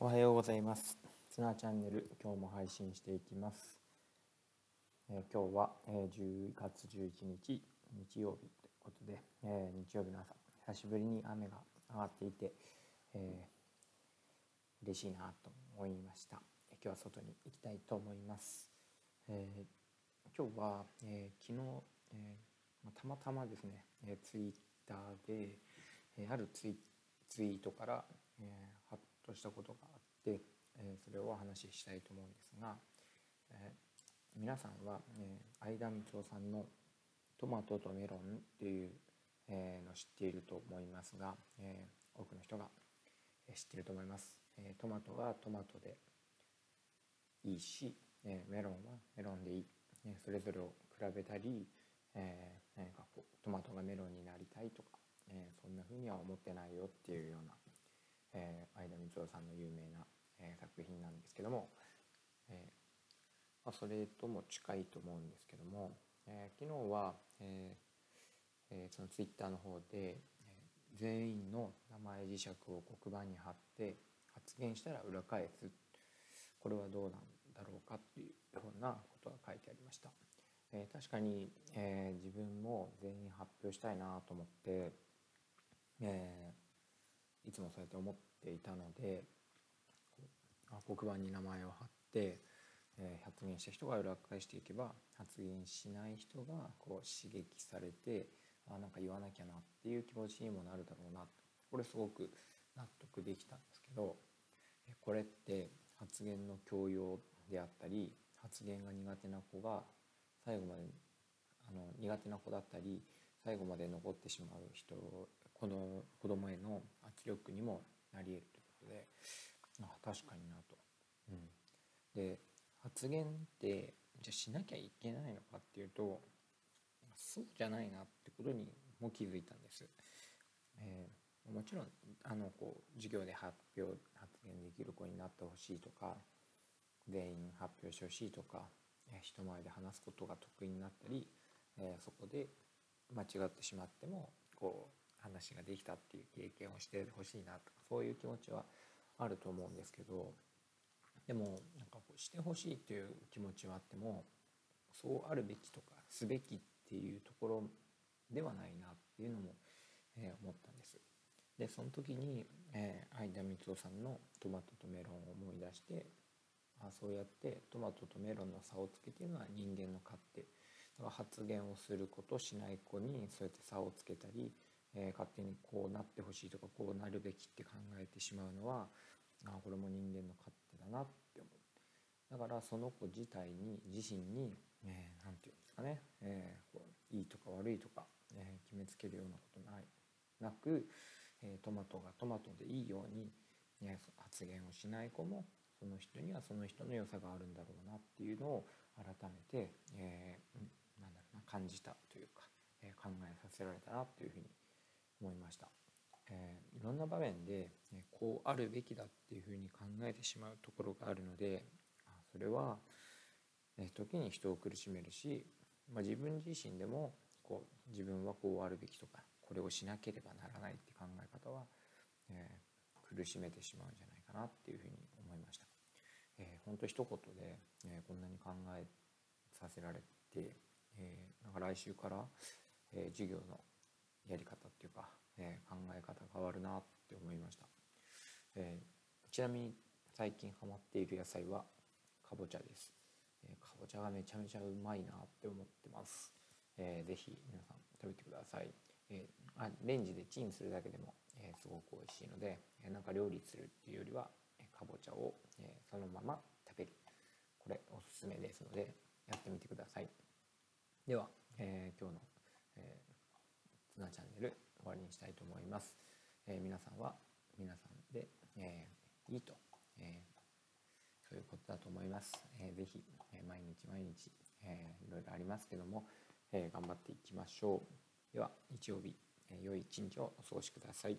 おはようございます。ツナチャンネル、今日も配信していきます。えー今日は、えー10月11日、日曜日ということで、えー日曜日の朝、久しぶりに雨が上がっていて、えー嬉しいなと思いました。えー今日は外に行きたいと思います。えー今日は、えー昨日、えーまあたまたまですね、えーツイッターで、えーあるツイツイートから、えーとしたことがあって、えそれをお話ししたいと思うんですが、え皆さんは、え相田光夫さんの「トマトとメロン」っていう、えのを知っていると思いますが、え多くの人が知っていると思います。えトマトはトマトでいいし、えメロンはメロンでいい、えそれぞれを比べたり、えー何かこうトマトがメロンになりたいとか、えそんな風には思ってないよっていうような、えー相田光夫さんの有名な、えー作品なんですけども、えーまあ、それとも近いと思うんですけども、えー昨日は、えーえーそのツイッターの方で、えー全員の名前磁石を黒板に貼って発言したら裏返すこれはどうなんだろうかっていうようなことが書いてありました。えー確かに、えー自分も全員発表したいなと思って、えーいつもそうやって思っていたので黒板に名前を貼って、えー発言した人が裏返していけば発言しない人がこう刺激されてあなんか言わなきゃなっていう気持ちにもなるだろうなこれすごく納得できたんですけどこれって発言の強要であったり発言が苦手な子が最後まであの苦手な子だったり最後まで残ってしまう人この子供への圧力にもなり得るということであ確かになと。うん、で発言ってじゃあしなきゃいけないのかっていうとそうじゃないなってことにも気づいたんです。えーもちろんあのこう授業で発表発言できる子になってほしいとか全員発表してほしいとか、えー人前で話すことが得意になったり、えーそこで間違ってしまってもこう話ができたっていう経験をしてほしいなとかそういう気持ちはあると思うんですけどでもなんかこうしてほしいという気持ちはあってもそうあるべきとかすべきっていうところではないなっていうのも、えー思ったんです。でその時に、えー相田光夫さんの「トマトとメロン」を思い出してあそうやってトマトとメロンの差をつけているのは人間の勝手だから発言をする子しない子にそうやって差をつけたり、えー勝手にこうなってほしいとかこうなるべきって考えてしまうのはあこれも人間の勝手だなって思う。だからその子自体に自身に何、えーていうんですかね、えーこういいとか悪いとか、えー決めつけるようなことない。なく、えートマトがトマトでいいように、ね、発言をしない子もその人にはその人の良さがあるんだろうなっていうのを改めて、えーなんだろうな感じたというか、えー考えさせられたなというふうに思いました。えーいろんな場面で、えこうあるべきだっていうふうに考えてしまうところがあるのでそれは、え時に人を苦しめるし、まあ、自分自身でもこう自分はこうあるべきとかこれをしなければならないって考え方は、えー苦しめてしまうんじゃないかなっていうふうに思いました。えー、ほんと一言で、えーこんなに考えさせられて、えーなんか来週から、えー授業のやり方っていうか、えー考え方変わるなって思いました、えーちなみに最近ハマっている野菜はかぼちゃです、えーかぼちゃがめちゃめちゃうまいなって思ってます、えーぜひ皆さん食べてください、えーあレンジでチンするだけでも、えーすごく美味しいので、えーなんか料理するっていうよりは、かぼちゃを、えーそのまま食べる。これおすすめですのでやってみてください。では、えー今日の、な、チャンネル終わりにしたいと思います、えー皆さんは皆さんで、えーいいと、えーそういうことだと思います、えーぜひ、えー毎日毎日、えーいろいろありますけども、えー頑張っていきましょう。では日曜日、えー良い一日をお過ごしください。